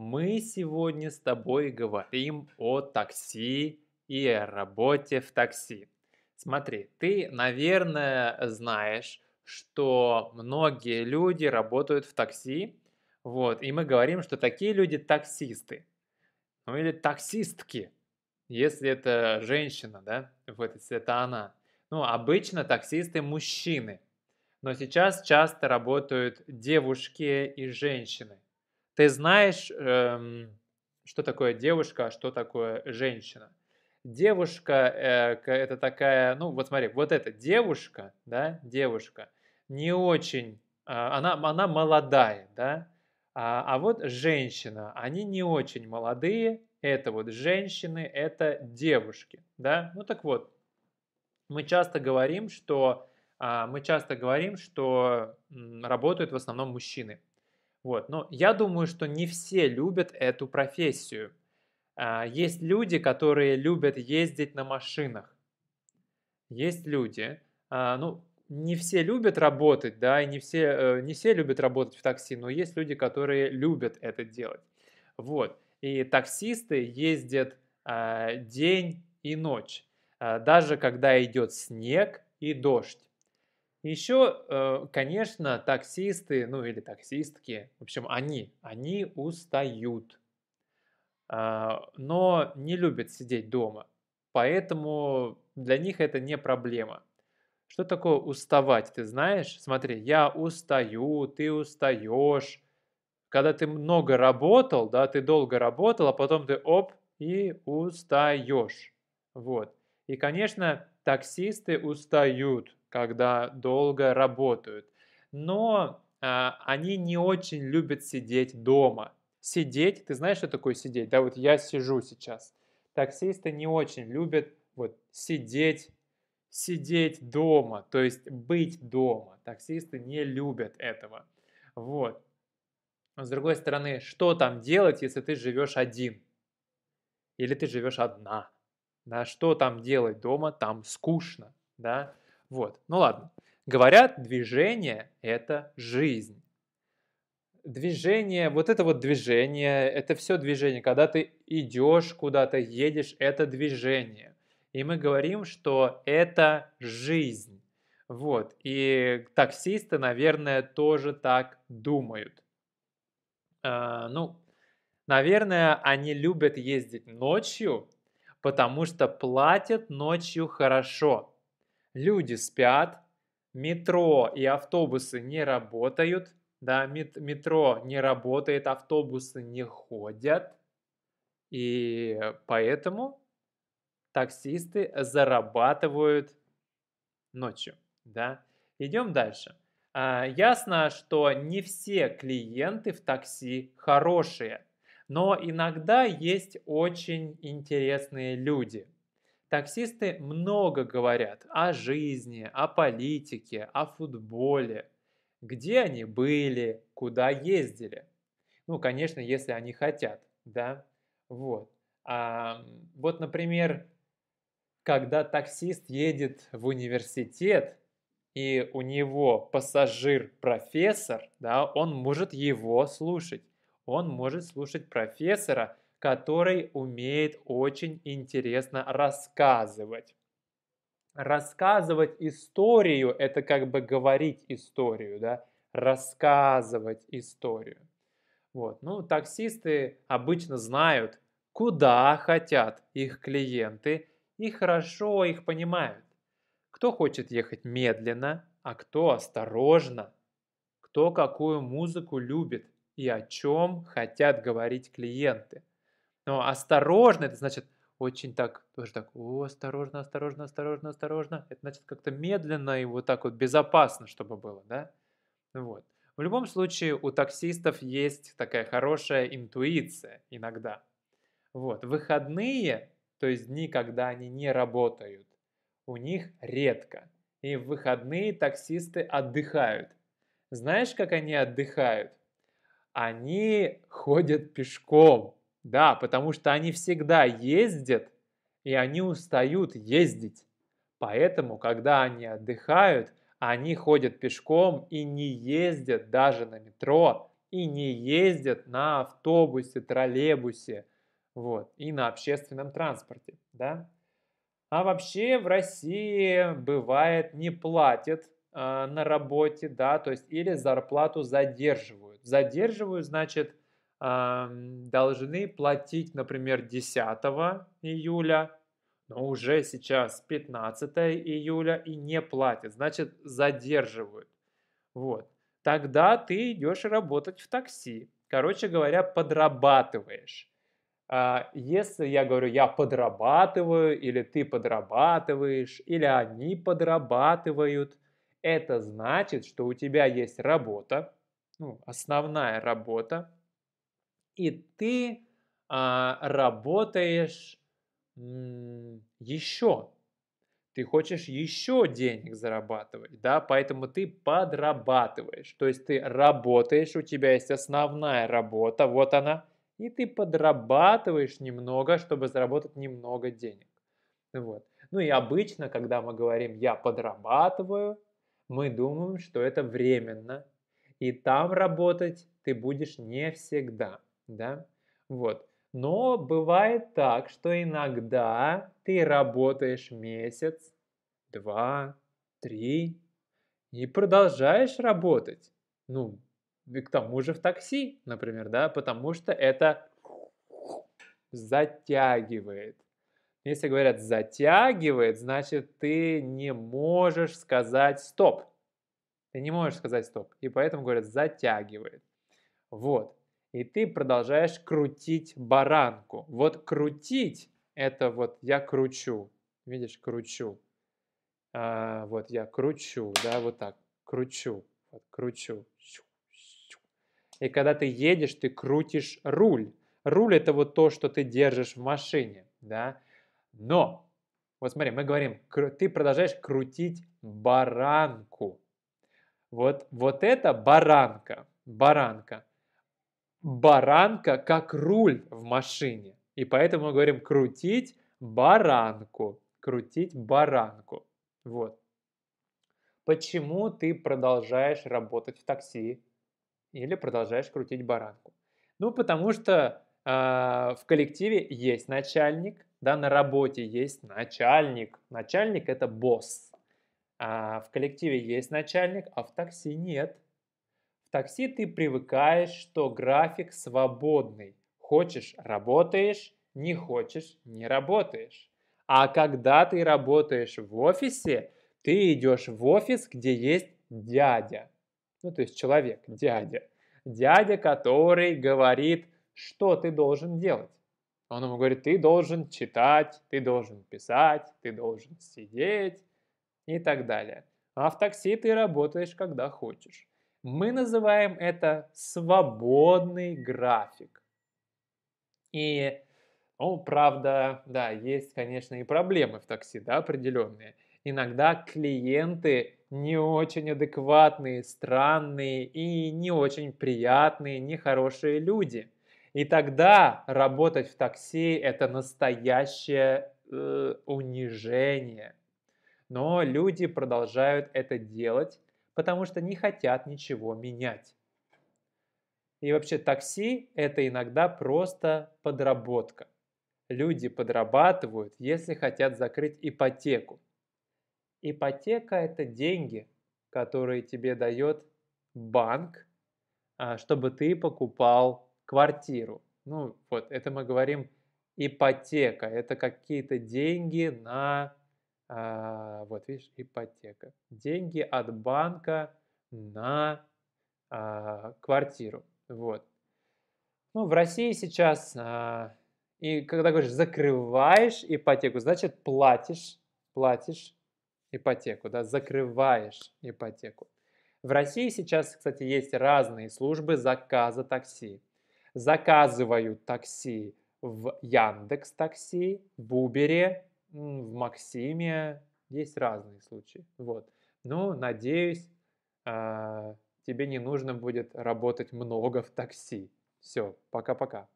Мы сегодня с тобой говорим о такси и о работе в такси. Смотри, ты, наверное, знаешь, что многие люди работают в такси, вот, и мы говорим, что такие люди таксисты, ну или таксистки, если это женщина, да, вот, если это она. Ну, обычно таксисты мужчины, но сейчас часто работают девушки и женщины. Ты знаешь, эм, что такое девушка, а что такое женщина? Девушка э, это такая, ну вот смотри, вот эта девушка, да, девушка, не очень, э, она, она молодая, да, а, а вот женщина, они не очень молодые, это вот женщины, это девушки, да, ну так вот, мы часто говорим, что э, мы часто говорим, что работают в основном мужчины. Вот. Но я думаю, что не все любят эту профессию. А, есть люди, которые любят ездить на машинах. Есть люди, а, ну, не все любят работать, да, и не все, э, не все любят работать в такси, но есть люди, которые любят это делать. Вот. И таксисты ездят а, день и ночь, даже когда идет снег и дождь. Еще, э, конечно, таксисты, ну или таксистки, в общем, они, они устают, а, но не любят сидеть дома, поэтому для них это не проблема. Что такое уставать, ты знаешь? Смотри, я устаю, ты устаешь. Когда ты много работал, да, ты долго работал, а потом ты оп и устаешь. Вот. И, конечно, таксисты устают когда долго работают. Но а, они не очень любят сидеть дома. Сидеть, ты знаешь, что такое сидеть? Да, вот я сижу сейчас. Таксисты не очень любят вот сидеть, сидеть дома, то есть быть дома. Таксисты не любят этого. Вот. с другой стороны, что там делать, если ты живешь один? Или ты живешь одна? Да, что там делать дома? Там скучно, да? Вот, ну ладно. Говорят, движение – это жизнь. Движение, вот это вот движение, это все движение. Когда ты идешь куда-то, едешь, это движение. И мы говорим, что это жизнь. Вот, и таксисты, наверное, тоже так думают. А, ну, наверное, они любят ездить ночью, потому что платят ночью хорошо. Люди спят, метро и автобусы не работают, да, метро не работает, автобусы не ходят, и поэтому таксисты зарабатывают ночью, да. Идем дальше. А, ясно, что не все клиенты в такси хорошие, но иногда есть очень интересные люди – Таксисты много говорят о жизни, о политике, о футболе, где они были, куда ездили. Ну, конечно, если они хотят, да, вот. А, вот, например, когда таксист едет в университет, и у него пассажир-профессор, да, он может его слушать. Он может слушать профессора, который умеет очень интересно рассказывать. Рассказывать историю – это как бы говорить историю, да? рассказывать историю. Вот. Ну, таксисты обычно знают, куда хотят их клиенты и хорошо их понимают. Кто хочет ехать медленно, а кто осторожно, кто какую музыку любит и о чем хотят говорить клиенты. Но осторожно, это значит очень так, тоже так, о, осторожно, осторожно, осторожно, осторожно. Это значит как-то медленно и вот так вот безопасно, чтобы было, да? Вот. В любом случае у таксистов есть такая хорошая интуиция иногда. Вот. Выходные, то есть дни, когда они не работают, у них редко. И в выходные таксисты отдыхают. Знаешь, как они отдыхают? Они ходят пешком. Да, потому что они всегда ездят, и они устают ездить. Поэтому, когда они отдыхают, они ходят пешком и не ездят даже на метро, и не ездят на автобусе, троллейбусе, вот, и на общественном транспорте, да. А вообще в России бывает не платят э, на работе, да, то есть или зарплату задерживают. Задерживают, значит, должны платить, например, 10 июля, но уже сейчас 15 июля и не платят, значит, задерживают. Вот. Тогда ты идешь работать в такси. Короче говоря, подрабатываешь. А, если я говорю, я подрабатываю, или ты подрабатываешь, или они подрабатывают, это значит, что у тебя есть работа, ну, основная работа, и ты а, работаешь м, еще. Ты хочешь еще денег зарабатывать, да, поэтому ты подрабатываешь. То есть ты работаешь, у тебя есть основная работа, вот она, и ты подрабатываешь немного, чтобы заработать немного денег. Вот. Ну и обычно, когда мы говорим «я подрабатываю», мы думаем, что это временно, и там работать ты будешь не всегда, да, вот. Но бывает так, что иногда ты работаешь месяц, два, три и продолжаешь работать. Ну, и к тому же в такси, например, да, потому что это затягивает. Если говорят затягивает, значит ты не можешь сказать стоп. Ты не можешь сказать стоп. И поэтому говорят затягивает. Вот. И ты продолжаешь крутить баранку. Вот крутить это вот я кручу. Видишь, кручу. А, вот я кручу, да, вот так. Кручу. Вот, кручу. И когда ты едешь, ты крутишь руль. Руль это вот то, что ты держишь в машине, да. Но, вот смотри, мы говорим, ты продолжаешь крутить баранку. Вот, вот это баранка, баранка. Баранка как руль в машине. И поэтому мы говорим крутить баранку, крутить баранку. Вот. Почему ты продолжаешь работать в такси? или продолжаешь крутить баранку. Ну, потому что э, в коллективе есть начальник, да, на работе есть начальник. Начальник – это босс. А в коллективе есть начальник, а в такси нет. В такси ты привыкаешь, что график свободный. Хочешь – работаешь, не хочешь – не работаешь. А когда ты работаешь в офисе, ты идешь в офис, где есть дядя ну то есть человек, дядя, дядя, который говорит, что ты должен делать. Он ему говорит, ты должен читать, ты должен писать, ты должен сидеть и так далее. А в такси ты работаешь, когда хочешь. Мы называем это свободный график. И, ну, правда, да, есть, конечно, и проблемы в такси, да, определенные. Иногда клиенты не очень адекватные, странные и не очень приятные, нехорошие люди. И тогда работать в такси – это настоящее э, унижение. Но люди продолжают это делать, потому что не хотят ничего менять. И вообще такси – это иногда просто подработка. Люди подрабатывают, если хотят закрыть ипотеку. Ипотека – это деньги, которые тебе дает банк, а, чтобы ты покупал квартиру. Ну, вот, это мы говорим ипотека. Это какие-то деньги на, а, вот видишь, ипотека. Деньги от банка на а, квартиру. Вот. Ну, в России сейчас, и когда говоришь закрываешь ипотеку, значит платишь, платишь ипотеку, да, закрываешь ипотеку. В России сейчас, кстати, есть разные службы заказа такси. Заказывают такси в Яндекс Такси, в Убере, в Максиме. Есть разные случаи. Вот. Ну, надеюсь, а, тебе не нужно будет работать много в такси. Все, пока-пока.